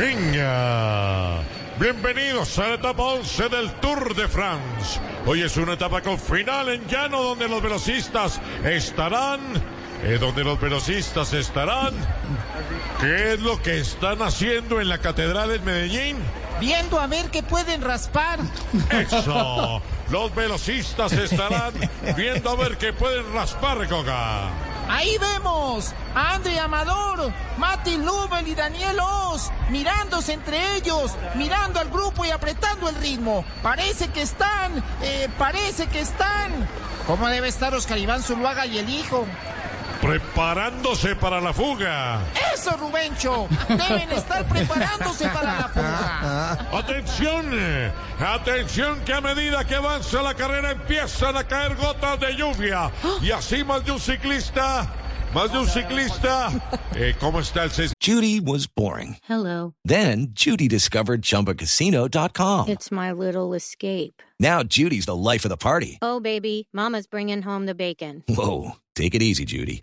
Venga. Bienvenidos a la etapa 11 del Tour de France. Hoy es una etapa con final en llano donde los velocistas estarán. Eh, donde los velocistas estarán. ¿Qué es lo que están haciendo en la Catedral en Medellín? Viendo a ver qué pueden raspar. Eso. Los velocistas estarán viendo a ver qué pueden raspar, Coca. Ahí vemos a André Amador, Mati Lubel y Daniel Oz mirándose entre ellos, mirando al grupo y apretando el ritmo. Parece que están, eh, parece que están. ¿Cómo debe estar Oscar Iván Zuluaga y el hijo? Preparándose para la fuga. Eso, Rubencho. Deben estar preparándose para la fuga. Atención, atención que a medida que avanza la carrera empiezan a caer gotas de lluvia. Y así más de un ciclista Más de un ciclista. Eh, ¿Cómo está el Judy was boring. Hello. Then Judy discovered ChumbaCasino.com. It's my little escape. Now Judy's the life of the party. Oh, baby, mama's bringing home the bacon. Whoa, take it easy, Judy.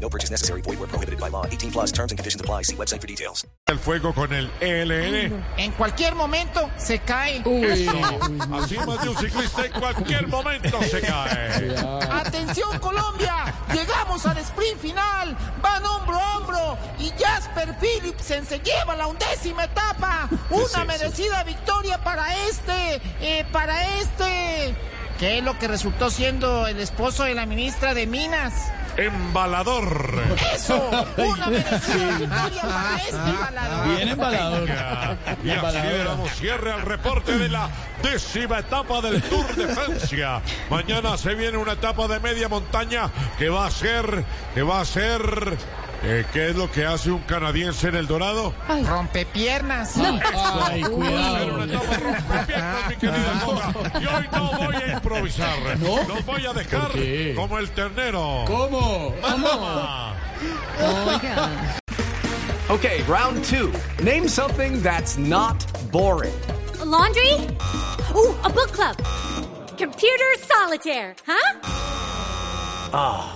No purchase necessary. Void where prohibited by law. 18 plus terms and conditions apply. See website for details. El fuego con el ELN. En cualquier momento se cae. Eso. Así más de un ciclista en cualquier momento se cae. Atención Colombia, llegamos al sprint final. Van hombro a hombro y Jasper Philipsen se lleva la undécima etapa. Una merecida victoria para este, eh, para este. ¿Qué es lo que resultó siendo el esposo de la ministra de Minas? Embalador. Eso, una merecida victoria para este embalador. Bien embalador. Y así le damos cierre al reporte de la décima etapa del Tour de Francia. Mañana se viene una etapa de media montaña que va a ser, que va a ser eh, ¿Qué es lo que hace un canadiense en el Dorado? Rompe piernas. Ay, cuidado. Rompepiernas, mi querida Coga. Y hoy no voy a improvisar. Los voy a dejar como el ternero. ¿Cómo? Mamá. Okay, round two. Name something that's not boring. A laundry? Ooh, a book club. Computer solitaire, huh? Ah, oh,